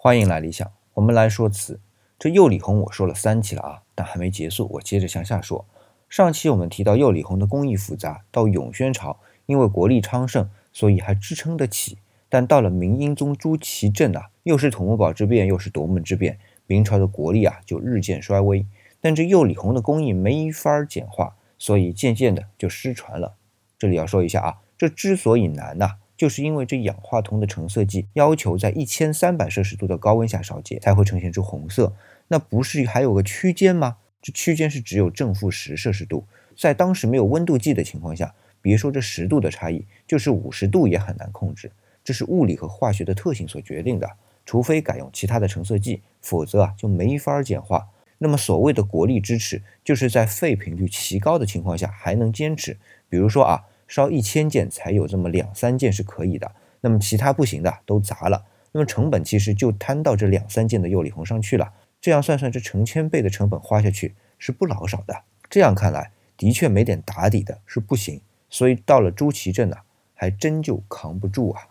欢迎来理想，我们来说词。这釉里红我说了三期了啊，但还没结束，我接着向下说。上期我们提到釉里红的工艺复杂，到永宣朝因为国力昌盛，所以还支撑得起。但到了明英宗朱祁镇啊，又是土木堡之变，又是夺门之变，明朝的国力啊就日渐衰微。但这釉里红的工艺没法简化，所以渐渐的就失传了。这里要说一下啊，这之所以难呐。就是因为这氧化铜的成色剂要求在一千三百摄氏度的高温下烧结才会呈现出红色，那不是还有个区间吗？这区间是只有正负十摄氏度，在当时没有温度计的情况下，别说这十度的差异，就是五十度也很难控制。这是物理和化学的特性所决定的，除非改用其他的成色剂，否则啊就没法简化。那么所谓的国力支持，就是在废品率奇高的情况下还能坚持。比如说啊。烧一千件才有这么两三件是可以的，那么其他不行的都砸了，那么成本其实就摊到这两三件的釉里红上去了。这样算算，这成千倍的成本花下去是不老少的。这样看来，的确没点打底的是不行。所以到了朱祁镇呢，还真就扛不住啊。